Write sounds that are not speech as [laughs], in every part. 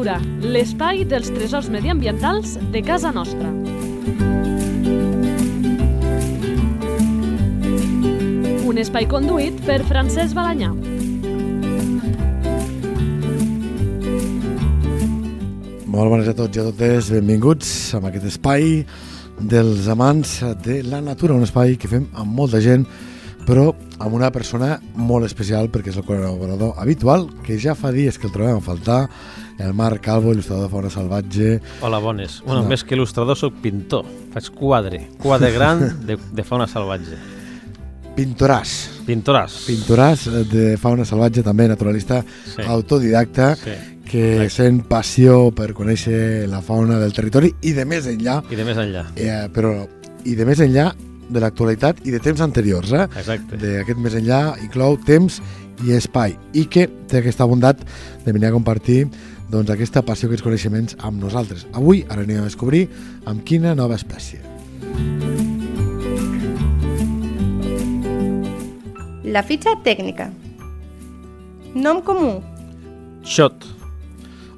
Natura, l'espai dels tresors mediambientals de casa nostra. Un espai conduït per Francesc Balanyà. Molt bones a tots i a totes, benvinguts a aquest espai dels amants de la natura, un espai que fem amb molta gent, però amb una persona molt especial perquè és el col·laborador habitual, que ja fa dies que el trobem a faltar, el Marc Calvo, il·lustrador de fauna salvatge. Hola, bones. Bueno, No. més que il·lustrador, sóc pintor. Faig quadre, quadre [laughs] gran de, de fauna salvatge. Pintoràs, Pintoràs. pintoràs de fauna salvatge, també naturalista Sí. autodidacta, Sí. que sent passió per conèixer la fauna del territori i de més enllà, I de més enllà. eh, però i de més enllà de l'actualitat i de temps anteriors, eh? Exacte. d'aquest més enllà inclou temps i espai i que té aquesta bondat de venir a compartir doncs, aquesta passió, aquests coneixements amb nosaltres. Avui ara anem a descobrir amb quina nova espècie. La fitxa tècnica. Nom comú. Xot.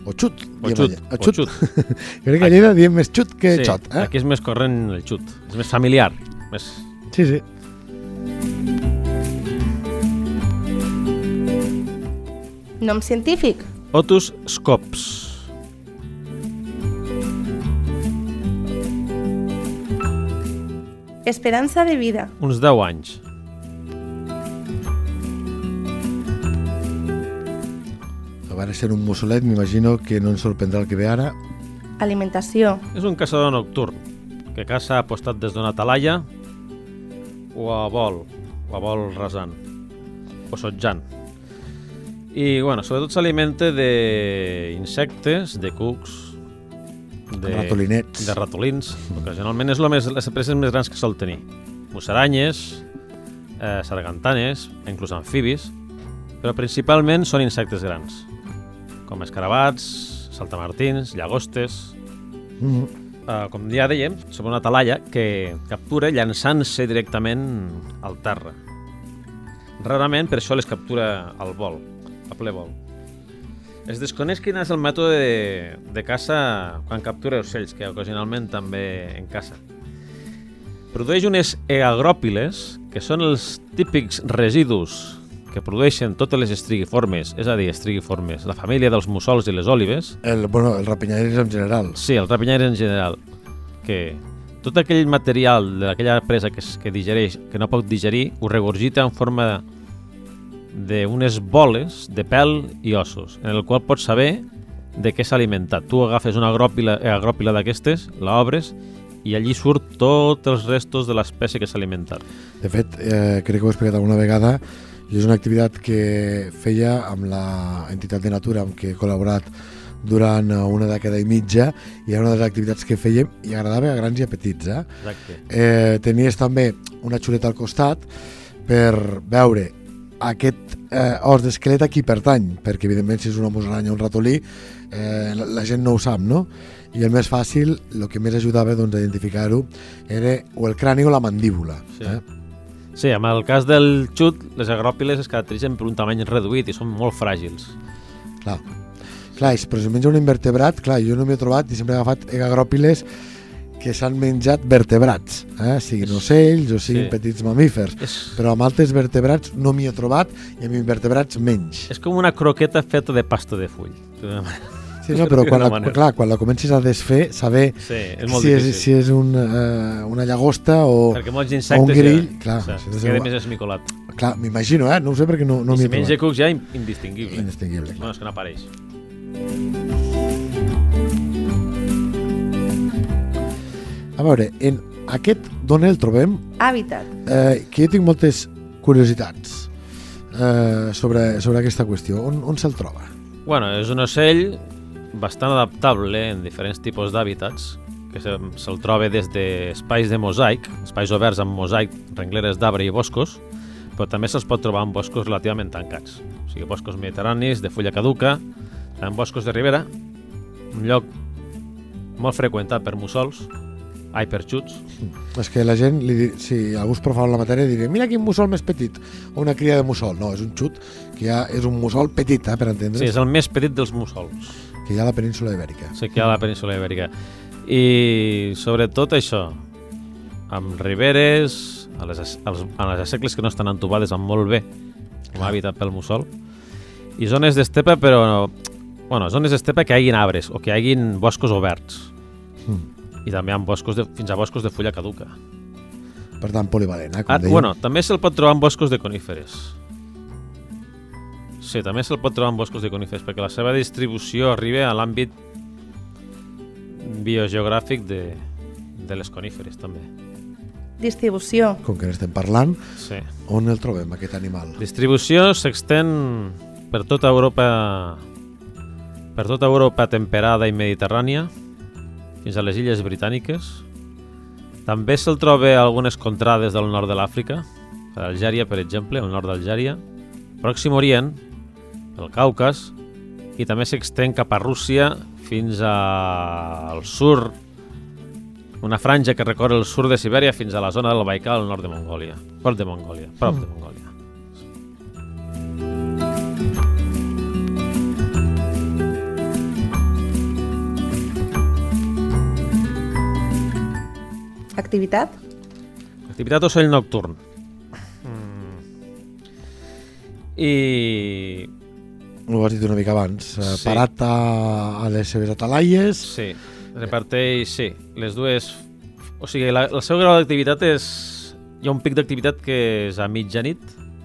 O xut. O xut. O O xut. xut. [laughs] Crec que a Lleida diem més xut que sí, xot. Eh? Aquí és més corrent el xut. És més familiar. Més... Sí, sí. Nom científic. Otus scops. Esperança de vida. Uns 10 anys. A veure, ser un mussolet, m'imagino que no ens sorprendrà el que ve ara. Alimentació. És un caçador nocturn que caça apostat des d'una talaia o a vol, o a vol rasant, o sotjant. I, bueno, sobretot s'alimenta d'insectes, de cucs, de, Ratolinets. de ratolins. Ocasionalment és lo més, les preses més grans que sol tenir. Musaranyes, eh, sargantanes, inclús amfibis, però principalment són insectes grans, com escarabats, saltamartins, llagostes, Mm. Uh, com ja dèiem, sobre una talaia que captura llançant-se directament al terra. Rarament per això les captura al vol, a ple vol. Es desconeix quin és el mètode de, de caça quan captura ocells, que ocasionalment també en caça. Produeix unes eagròpiles, que són els típics residus que produeixen totes les estrigiformes, és a dir, estrigiformes, la família dels mussols i les òlives, El, bueno, el rapinyaires en general. Sí, el rapinyaire en general, que tot aquell material d'aquella presa que, es- que digereix, que no pot digerir, ho regurgita en forma d'unes boles de pèl i ossos, en el qual pots saber de què s'ha alimentat. Tu agafes una agròpila, eh, agròpila d'aquestes, la obres, i allí surt tots els restos de l'espècie que s'ha alimentat. De fet, eh, crec que ho he explicat alguna vegada, i és una activitat que feia amb la entitat de natura amb què he col·laborat durant eh, una dècada i mitja i era una de les activitats que fèiem i agradava a grans i a petits. Eh? Exacte. Eh, tenies també una xuleta al costat per veure aquest eh, os d'esquelet a qui pertany, perquè evidentment si és una musaranya o un ratolí eh, la, la gent no ho sap, no? I el més fàcil, el que més ajudava doncs, a identificar-ho era o el crani o la mandíbula. Sí. Eh? Sí, amb el cas del xut, les agròpiles es caracteritzen per un tamany reduït i són molt fràgils. Clar. Clar, però si menja un invertebrat, clar, jo no m'he trobat i sempre he agafat agròpiles que s'han menjat vertebrats, eh? siguin ocells o siguin Sí. petits mamífers. És, Però amb altres vertebrats no m'hi he trobat i amb invertebrats menys. és com una croqueta feta de pasta de full. Sí, no, però quan la, manera. clar, quan la comencis a desfer, saber Sí, és molt si, és, difícil. si és un, eh, una llagosta o... O un grill, ja, clar, o sigui, si de queda més esmicolat. Clar, m'imagino, eh? No ho sé perquè no, no m'hi si he menja cucs ja in- indistingible. Indistingible. Bueno, és que no apareix. A veure, en aquest d'on el trobem, Hàbitat. eh, que jo tinc moltes curiositats eh, sobre, sobre aquesta qüestió. On, on se'l troba? Bueno, és un ocell bastant adaptable en diferents tipus d'hàbitats, que se- se'l troba des d'espais de mosaic, espais oberts amb mosaic, rengleres d'arbre i boscos, però també se'ls pot trobar en boscos relativament tancats. O sigui, boscos mediterranis, de fulla caduca, en boscos de ribera, un lloc molt freqüentat per mussols, ai, per xuts, És que la gent, li, si algú és profà en la matèria, diria mira quin mussol més petit, o una cria de mussol. No, és un xut que ja és un mussol petit, eh, per entendre's. Sí, és el més petit dels mussols. Que hi ha a la península ibèrica. Sí, que hi ha a la península ibèrica. I sobretot això, amb riberes, a les, als, a les assecles que no estan entubades van molt bé, com a hàbitat pel mussol, i zones d'estepa, però... Bueno, zones d'estepa que hagin arbres o que hagin boscos oberts. Mm. I també amb boscos de, fins a boscos de fulla caduca. Per tant, polivalent, eh, com Ah, dèiem. bueno, també se'l pot trobar en boscos de coníferes. Sí, també se'l pot trobar en boscos de coníferes, perquè la seva distribució arriba a l'àmbit biogeogràfic de, de les coníferes, també. Distribució. Com que n'estem parlant, Sí. on el trobem, aquest animal? Distribució s'extén per tota Europa per tota Europa temperada i mediterrània fins a les illes britàniques. També se'l troba a algunes contrades del nord de l'Àfrica, a Algèria, per exemple, al nord d'Algèria, Pròxim Orient, el Caucas, i també s'extén cap a Rússia fins a- al sur, una franja que recorre el sud de Sibèria fins a la zona del Baikal al nord de Mongòlia. Prop de Mongòlia, prop de Mongòlia. Activitat. Activitat ocell nocturn. Mm. I... Ho has dit una mica abans. eh, Sí. Parat a, a les seves atalaies. Sí, reparteix, sí, les dues... O sigui, la, el seu grau d'activitat és... Hi ha un pic d'activitat que és a mitjanit,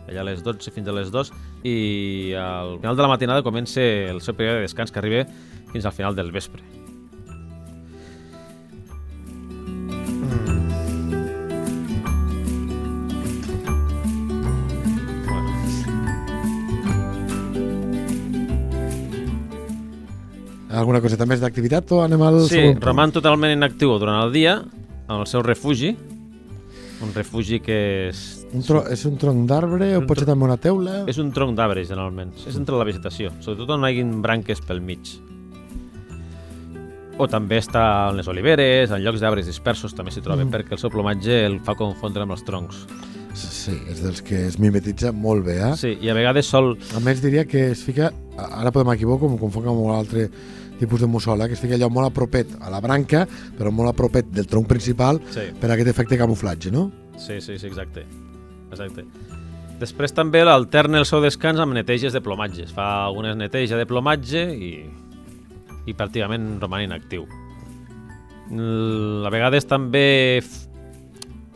allà a les 12 fins a les 2, i al final de la matinada comença el seu període de descans que arriba fins al final del vespre. Alguna coseta més d'activitat o anem al Sí, segon roman totalment inactiu durant el dia, en el seu refugi, un refugi que és, Un tro és un tronc d'arbre o pot ser també una teula? és un tronc d'arbre, generalment. És entre la vegetació, sobretot on hi hagin branques pel mig. O també està en les oliveres, en llocs d'arbres dispersos també s'hi troba, Mm. perquè el seu plomatge el fa confondre amb els troncs. Sí, és dels que es mimetitza molt bé, eh? Sí, i a vegades sol... A més, diria que es fica, ara podem equivocar, com confonc amb un altre tipus de mussol, eh? que es fica allò molt a propet a la branca, però molt a propet del tronc principal Sí, per aquest efecte de camuflatge, no? sí, sí, sí exacte. exacte. Després també l'alterna el seu descans amb neteges de plomatges. Fa algunes neteja de plomatge i, i pràcticament roman inactiu. A vegades també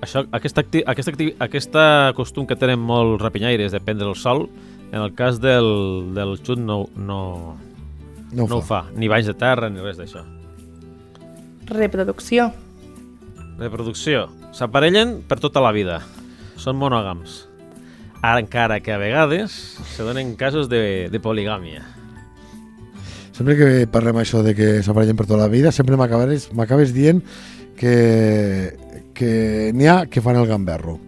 això, aquesta, acti aquesta, acti aquesta costum que tenen molts rapinyaires de prendre el sol, en el cas del, del xut no, no, No ho no ho fa. fa, ni baix de terra ni res d'això. Reproducció. Reproducció. S'aparellen per tota la vida. Són monògams. Ara encara que a vegades se donen casos de, de poligàmia. Sempre que parlem això de que s'aparellen per tota la vida, sempre m'acabes dient que, que n'hi ha que fan el gamberro.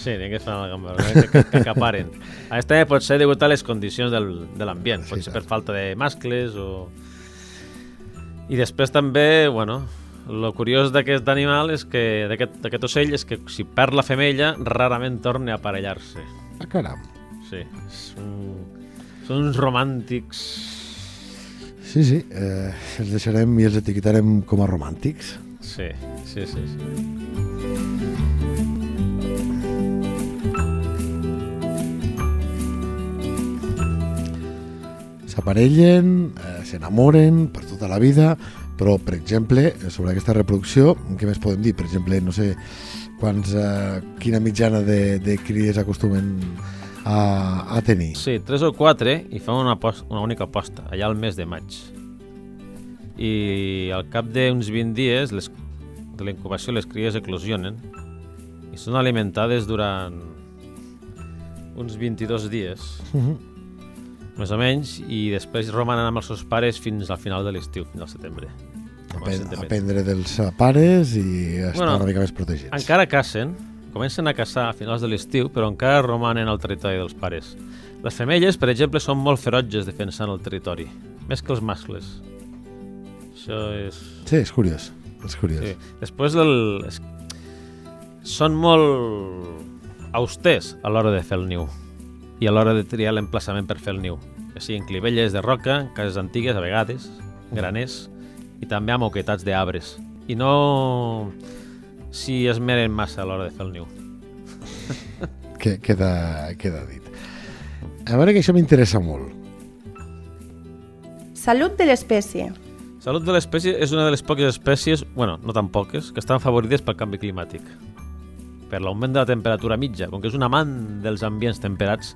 Sí, ha que es fan el gambal, que, que, que acaparen. Aquest també pot ser degut a les condicions del, de l'ambient. Pot Sí, ser per falta de mascles o... I després també, bueno, el curiós d'aquest animal és que d'aquest ocell és que si perd la femella rarament torna a aparellar-se. Ah, caram. Sí, és un... són uns romàntics Sí, sí, eh, els deixarem i els etiquetarem com a romàntics. Sí, sí, sí. sí. S'aparellen, eh, s'enamoren per tota la vida, però, per exemple, sobre aquesta reproducció, què més podem dir? Per exemple, no sé quants, eh, quina mitjana de, de cries acostumen a, a tenir. Sí, tres o quatre i fan una, pos- una única posta, allà al mes de maig. I al cap d'uns 20 dies les, de la incubació les cries eclosionen i són alimentades durant uns 22 dies, Uh -huh. Més o menys, i després romanen amb els seus pares fins al final de l'estiu, fins al setembre. Apen aprendre dels pares i estar Bueno, una mica més protegits. Encara cacen, comencen a caçar a finals de l'estiu, però encara romanen al territori dels pares. Les femelles, per exemple, són molt ferotges defensant el territori, més que els mascles. Això és... Sí, és curiós. És curiós. Sí. Després el... són molt austers a l'hora de fer el niu i a l'hora de triar l'emplaçament per fer el niu. Que siguin clivelles de roca, cases antigues a vegades, graners i també a moquetats d'arbres. I no si es meren massa a l'hora de fer el niu. [laughs] Que, queda, queda dit. A veure que això m'interessa molt. Salut de l'espècie. Salut de l'espècie és una de les poques espècies, bueno, no tan poques, que estan favorides pel canvi climàtic. Per l'augment de la temperatura mitja, com que és un amant dels ambients temperats,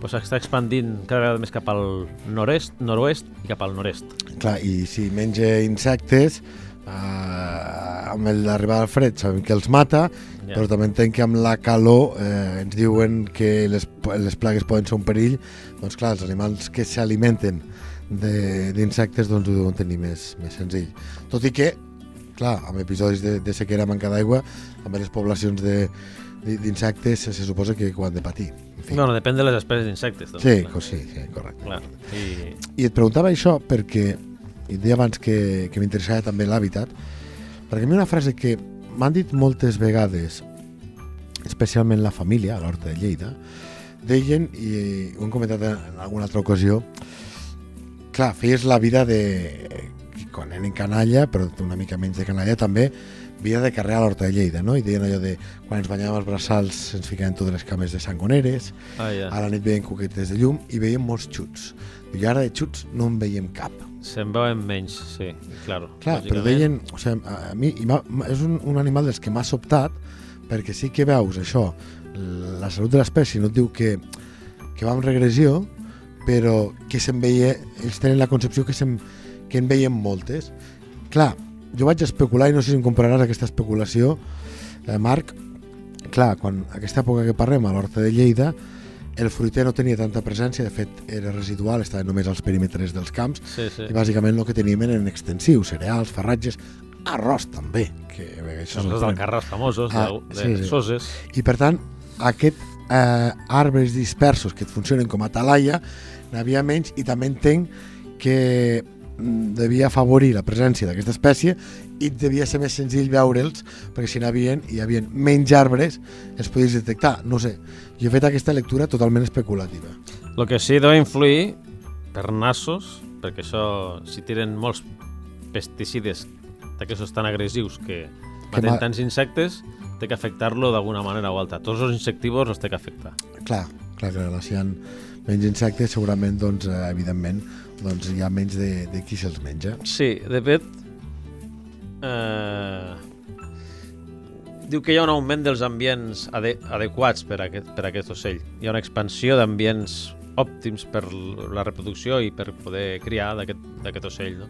doncs s'està expandint cada vegada més cap al nord-est, nord-oest i cap al nord-est. Clar, i si menja insectes, eh, amb l'arribada del fred sabem que els mata, Ja. però també entenc que amb la calor eh, ens diuen que les, les plagues poden ser un perill, doncs clar, els animals que s'alimenten de- d'insectes doncs ho deuen tenir més, més senzill. Tot i que, clar, amb episodis de, de sequera, manca d'aigua, també les poblacions de d'insectes se, se suposa que ho han de patir. En fi. Bueno, depèn de les espècies d'insectes. Doncs, sí, clar. sí, sí, correcte. Clar. I, I et preguntava això perquè, i deia abans que, que m'interessava també l'hàbitat, perquè a mi una frase que m'han dit moltes vegades, especialment la família, a l'Horta de Lleida, deien, i ho hem comentat en alguna altra ocasió, clar, feies la vida de... quan eren canalla, però una mica menys de canalla també, vida de carrer a l'Horta de Lleida, no? I deien allò de quan ens banyàvem els braçals ens ficaven totes les cames de sangoneres, ah, ja. a la nit veiem coquetes de llum i veiem molts xuts. I ara de xuts no en veiem cap. Se'n veuen menys, sí, claro. Clar, però deien, o sigui, a, mi és un, un animal dels que m'ha sobtat perquè sí que veus això, la salut de l'espècie no et diu que, que va en regressió, però que se'n veia, ells tenen la concepció que, se'n, que en veiem moltes. Clar, jo vaig especular, i no sé si em compraràs aquesta especulació, eh, Marc, clar, quan aquesta època que parlem a l'Horta de Lleida, el fruiter no tenia tanta presència, de fet era residual, estava només als perímetres dels camps, Sí, sí. i bàsicament el que teníem eren extensius, cereals, farratges, arròs també, que bé, això Els del carrers famosos, Ah, de, de sí, sí. soses. I per tant, aquest eh, arbres dispersos que et funcionen com a talaia, n'havia menys i també entenc que devia afavorir la presència d'aquesta espècie i devia ser més senzill veure'ls perquè si n'havien i hi havia menys arbres els podies detectar, no sé jo he fet aquesta lectura totalment especulativa El que sí deu influir per nassos, perquè això, si tiren molts pesticides d'aquests tan agressius que maten ma- tants insectes, té que afectar-lo d'alguna manera o altra. Tots els insectívors els té que afectar. clar, clar, clar, si hi ha menys insectes segurament, doncs, eh, evidentment doncs hi ha menys de, de qui se'ls menja Sí, de fet, eh, diu que hi ha un augment dels ambients ade adequats per a, aquest, per a aquest ocell. Hi ha una expansió d'ambients òptims per la reproducció i per poder criar d'aquest d'aquest ocell, no?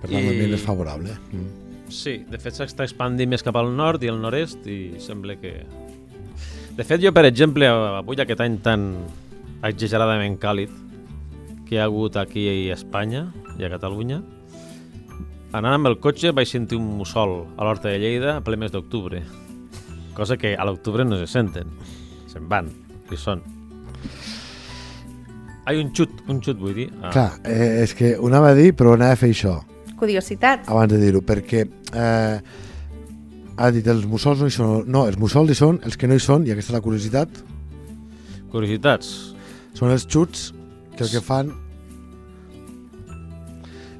per tant I- l'ambient és favorable mm. Sí, de fet s'està expandint més cap al nord i al nord-est i sembla que... De fet, jo, per exemple, avui aquest any tan exageradament càlid que hi ha hagut aquí a Espanya i a Catalunya, anant amb el cotxe vaig sentir un mussol a l'Horta de Lleida a ple mes d'octubre, cosa que a l'octubre no se senten, se'n van, i són. Hi ha un xut, un xut vull dir. Ah, clar, eh, és que ho anava a dir però anava a fer això Curiositat. abans de dir-ho, perquè eh, ha dit els mussols no hi són, no, els mussols hi són, els que no hi són, i aquesta és la curiositat, Curiositats. són els xuts que el que fan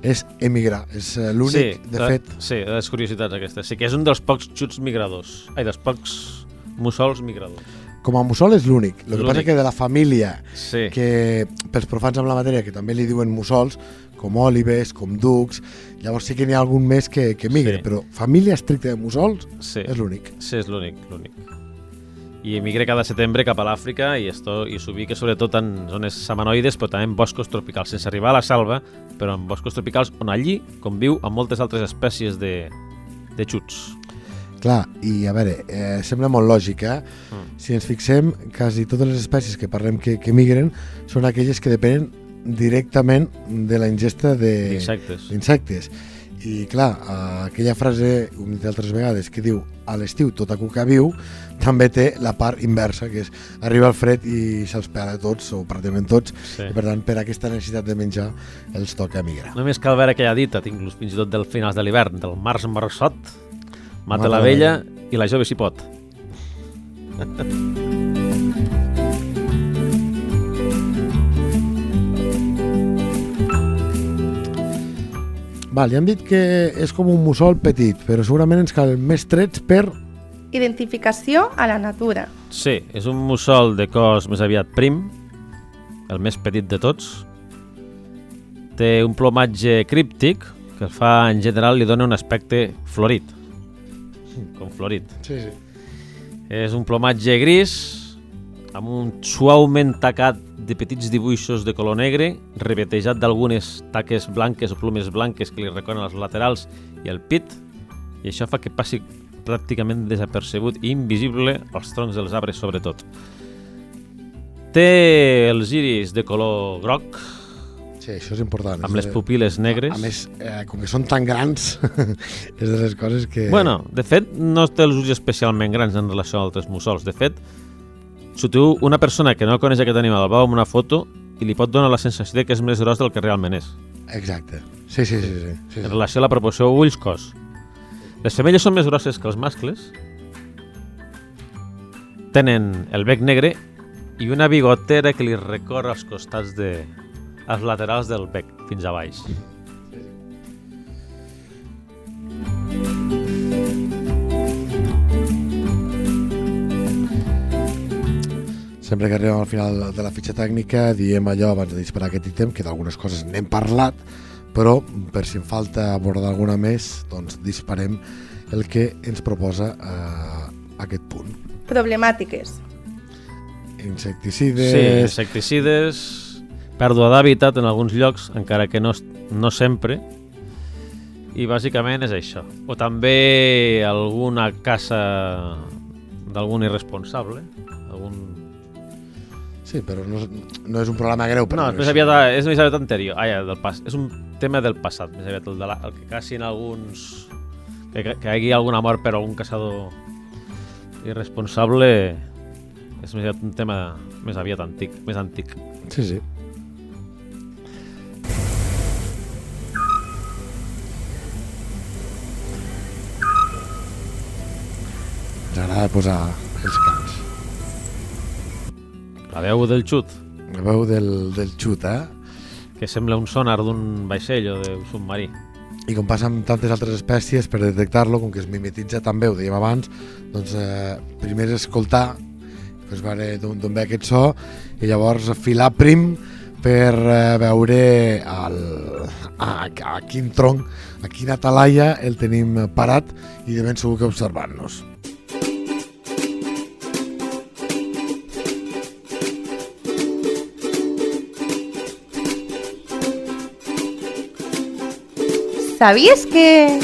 és emigrar, és eh, l'únic, sí, de fet, Sí, les curiositats aquestes. Sí que és un dels pocs xuts migradors. Ai, dels pocs mussols migradors. com a mussol és l'únic, el que passa que de la família Sí. que pels profans amb la matèria que també li diuen mussols, com òlives, com ducs, llavors sí que n'hi ha algun més que, que migre, Sí. però família estricta de mussols Sí, és l'únic. sí és l'únic, l'únic. I emigra cada setembre cap a l'Àfrica i, esto, i s'ubica sobretot en zones samanoides, però també en boscos tropicals, sense arribar a la selva, però en boscos tropicals on allí conviu amb moltes altres espècies de, de xuts. Clar, i a veure, eh, sembla molt lògic, eh? Mm. Si ens fixem, quasi totes les espècies que parlem que, que migren són aquelles que depenen directament de la ingesta de- Insectes. d'insectes. I clar, eh, aquella frase, ho hem dit altres vegades, que diu a l'estiu tota cuca viu, també té la part inversa, que és arriba el fred i se'ls pela tots, o pràcticament tots, Sí. i per tant, per aquesta necessitat de menjar, els toca migrar. Només cal veure aquella dita, inclús fins i tot del finals de l'hivern, del març marçot, mata Mata la la vella i la jove si pot. [laughs] Val, ja hem dit que és com un mussol petit, però segurament ens cal més trets per... Identificació a la natura. Sí, és un mussol de cos més aviat prim, el més petit de tots. Té un plomatge críptic, que el fa, en general, li dona un aspecte florit. Com florit. Sí, sí. És un plomatge gris, amb un suaument tacat de petits dibuixos de color negre, revetejat d'algunes taques blanques o plumes blanques que li reconen als laterals i el pit, i això fa que passi pràcticament desapercebut i invisible als troncs dels arbres sobretot. Té els iris de color groc, Sí, això és important. amb És les de- pupil·les negres. A més, eh, com que són tan grans, [laughs] és de les coses que... Bueno, de fet, no té els ulls especialment grans en relació a altres mussols. De fet, si tu, una persona que no coneix aquest animal el veu amb una foto i li pot donar la sensació de que és més gros del que realment és, Exacte. Sí, sí, sí. sí, sí, sí. en relació a la proporció ulls-cos. Les femelles són més grosses que els mascles, tenen el bec negre i una bigotera que li recorre als costats de... als laterals del bec, fins a baix. Sempre que arribem al final de la fitxa tècnica diem allò abans de disparar aquest ítem, que d'algunes coses n'hem parlat, però per si en falta abordar alguna més, doncs disparem el que ens proposa eh, aquest punt. Problemàtiques. Insecticides... Sí, insecticides, pèrdua d'hàbitat en alguns llocs, encara que no, no sempre, i bàsicament és això. O també alguna caça d'algun irresponsable, algun... Sí, però no, no és un problema greu. Per No, és més aviat, és més aviat anterior. Ah, ja, del pas. És un tema del passat, més aviat el, de la, el que cacin alguns... Que, que, que hi hagi alguna mort per algun caçador irresponsable és més aviat un tema més aviat antic, més antic. Sí, sí. Ens agrada posar els. La veu del xut, La veu del, del xut, eh? que sembla un sonar d'un vaixell o d'un submarí. I com passa amb tantes altres espècies, per detectar-lo, com que es mimetitza també, ho dèiem abans, doncs eh, primer és escoltar, doncs d'on ve aquest so, i llavors filar prim per eh, veure el, a, a quin tronc, a quina talaia el tenim parat i de ben segur que observant-nos. Sabies que...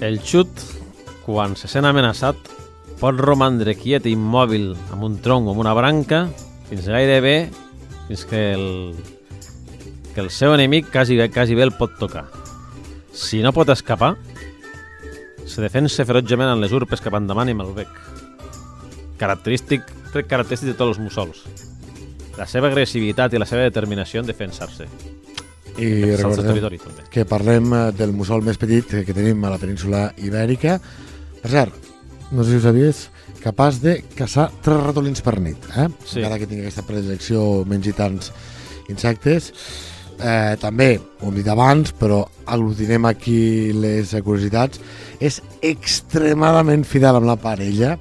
El xut, quan se sent amenaçat, pot romandre quiet i immòbil amb un tronc o amb una branca fins gairebé fins que el, que el seu enemic quasi, bé- quasi bé el pot tocar. Si no pot escapar, se defensa ferotgement amb les urpes cap endavant i amb el bec. Característic, tret característic de tots els mussols. La seva agressivitat i la seva determinació en defensar-se. I recordem que parlem eh, del mussol més petit que que tenim a la península ibèrica. Per cert, no sé si ho sabies, capaç de caçar tres ratolins per nit, eh? Sí. encara que tingui aquesta predilecció mengi tants insectes. Eh, també, ho hem dit abans, però aglutinem aquí les curiositats, és extremadament fidel amb la parella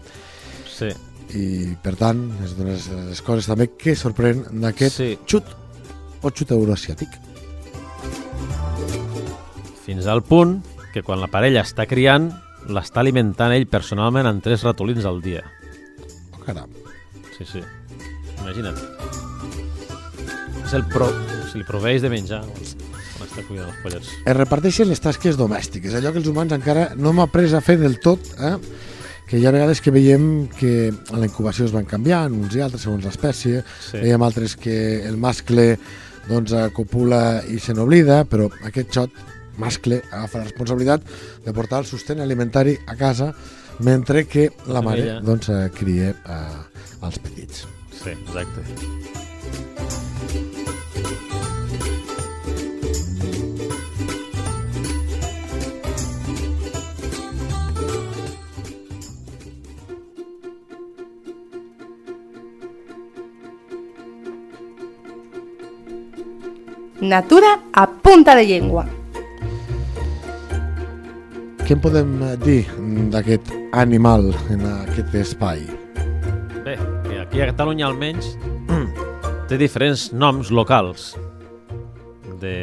Sí. i, per tant, és de les, les coses també que sorprèn d'aquest Sí. xut o xut euroasiàtic. Fins al punt que quan la parella està criant, l'està alimentant ell personalment amb tres ratolins al dia. Oh, caram. Sí, sí. Imagina't. És el pro... Si li proveeix de menjar està cuidant els pollets. es reparteixen les tasques domèstiques, allò que els humans encara no hem après a fer del tot, eh? que hi ha vegades que veiem que en la incubació es van canviant, uns i altres segons l'espècie, Sí. veiem altres que el mascle doncs, copula i se n'oblida, però aquest xot mascle agafa la responsabilitat de portar el sostén alimentari a casa mentre que la mare doncs, eh, cria eh, els petits. Sí, exacte. Natura a punt punta de llengua. Què en podem eh, dir d'aquest animal en aquest espai? Bé, aquí a Catalunya almenys [clears throat] té diferents noms locals de...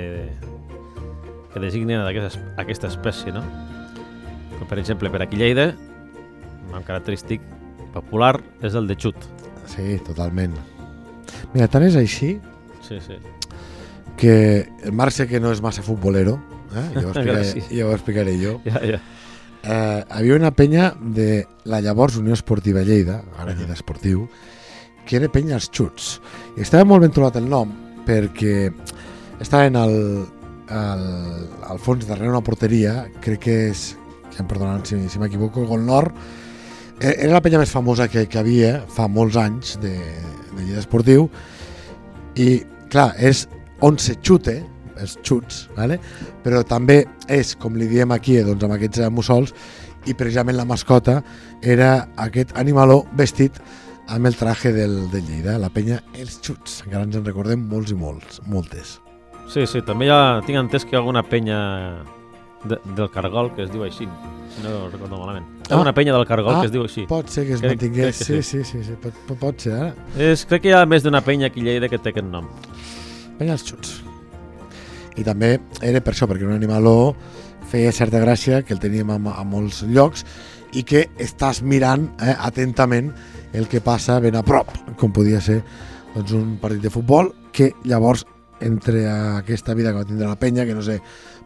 que designen aquesta, aquesta espècie, no? Com per exemple, per aquí Lleida, un nom característic popular és el de xut. Sí, totalment. Mira, tant és així Sí, sí. que el Marc sé que no és massa futbolero, eh? ja, ho [laughs] explicaré, ja ho explicaré jo. Ja, ja. Eh, havia una penya de la llavors Unió Esportiva Lleida, ara Lleida Esportiu, que era penya als xuts. I estava molt ben trobat el nom perquè estaven al, al, al fons darrere una porteria, crec que és, que em perdonaran si, si m'equivoco, Gol Nord, Eh, era la penya més famosa que, que havia fa molts anys de, de Lleida Esportiu i clar, és on se xute els xuts, vale? però també és, com li diem aquí, eh, doncs, amb aquests eh, mussols, i precisament la mascota era aquest animaló vestit amb el traje del, de Lleida, la penya Els Xuts, encara ens en recordem molts i molts, moltes. Sí, sí, també ja tinc entès que hi ha alguna penya de, del Cargol que es diu així, si no recordo malament. Ah. una penya del Cargol Ah, que es diu així. Pot ser que es Crec- mantingués, crec que sí, sí, sí, sí, pot, pot, pot ser, eh? És, crec que hi ha més d'una penya aquí a Lleida que té aquest nom. Penya Els Xuts. I també era per això, perquè era un animaló feia certa gràcia, que el teníem a, a molts llocs, i que estàs mirant eh, atentament el que passa ben a prop, com podia ser doncs, un partit de futbol, que llavors entre aquesta vida que va tindre la penya, que no sé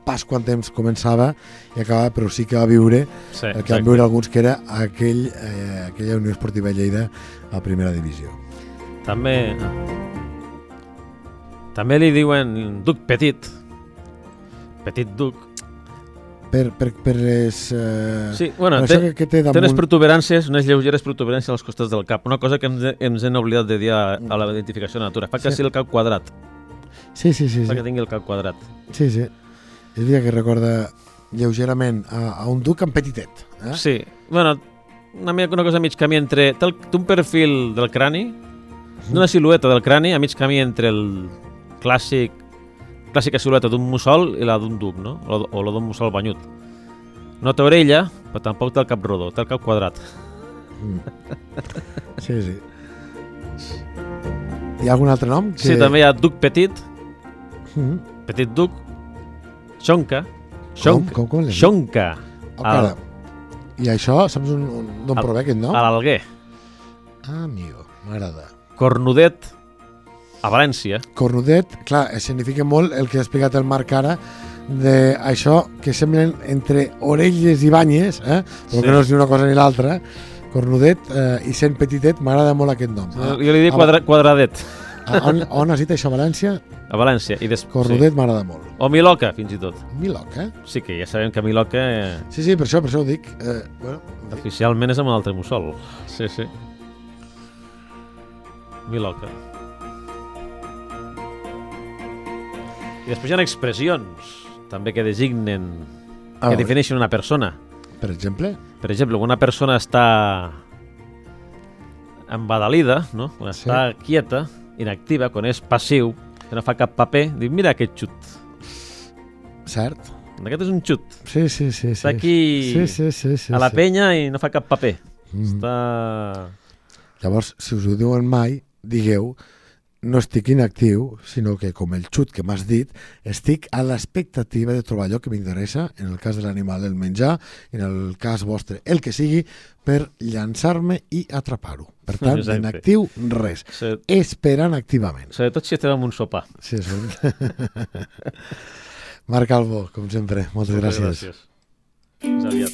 pas quant temps començava i acabava, però sí que va viure Sí, el que van viure alguns, que era aquell, eh, aquella Unió Esportiva Lleida a primera divisió. També... També li diuen Duc Petit. Petit Duc. Per, per, per les... Eh, Sí, bueno, per té, que, que té té unes damunt... protuberàncies, unes lleugeres protuberàncies als costats del cap. Una cosa que ens, ens hem oblidat de dir a, a la identificació de natura. Fa que Sí. sigui el cap quadrat. Sí, sí, sí. Fa sí. que tingui el cap quadrat. Sí, sí. És veritat que recorda lleugerament a, a un duc en petitet. Eh? Sí, bueno, una, mi- una cosa a mig camí entre... Té, el, té un perfil del crani, d'una silueta del crani a mig camí entre el clàssic clàssica silueta d'un mussol i la d'un duc, no? O, la d'un mussol banyut. No té orella, però tampoc té el cap rodó, té el cap quadrat. Sí, sí. Hi ha algun altre nom? Que... Sí, també hi ha duc petit, Mm. petit duc, xonca, Com, xonca, com, com dit? xonca, Oh, cara. I això, saps d'on Al- prové aquest nom? a l'Alguer, Ah, amigo, m'agrada. cornudet, a València, Cornudet, clar, eh, significa molt el que ha explicat el Marc ara, de això que semblen entre orelles i banyes, eh? però Sí. que no és ni una cosa ni l'altra, Cornudet eh, i sent petitet, m'agrada molt aquest nom. jo li dic a- quadra, quadradet, a, on, on has dit això, València? a València. I des... Cornudet m'agrada molt. Sí. O Miloca, fins i tot. Miloc, eh? Sí que ja sabem que Miloca eh, Sí, sí, per això, per això ho dic. Eh, bueno, oficialment és amb un altre mussol. Sí, sí. Miloca. I després hi ha expressions també que designen, a que defineixen una persona. per exemple, Per exemple, una persona està embadalida, no? quan Sí. està quieta, inactiva, quan és passiu, que no fa cap paper, diu, mira aquest xut. cert? Aquest és un xut. Sí, sí, sí. Està aquí sí, sí, sí, sí, a la sí. penya i no fa cap paper. Mm. Està... Llavors, si us ho diuen mai, digueu no estic inactiu, sinó que, com el xut que m'has dit, estic a l'expectativa de trobar allò que m'interessa, en el cas de l'animal el menjar, en el cas vostre el que sigui, per llançar-me i atrapar-ho. Per tant, Exacte. inactiu, res. Se- Esperant activament. Sobretot si estem en un sopar. Sí, és [laughs] Marc Albo, com sempre, moltes Moltes gràcies. gràcies. Fins aviat.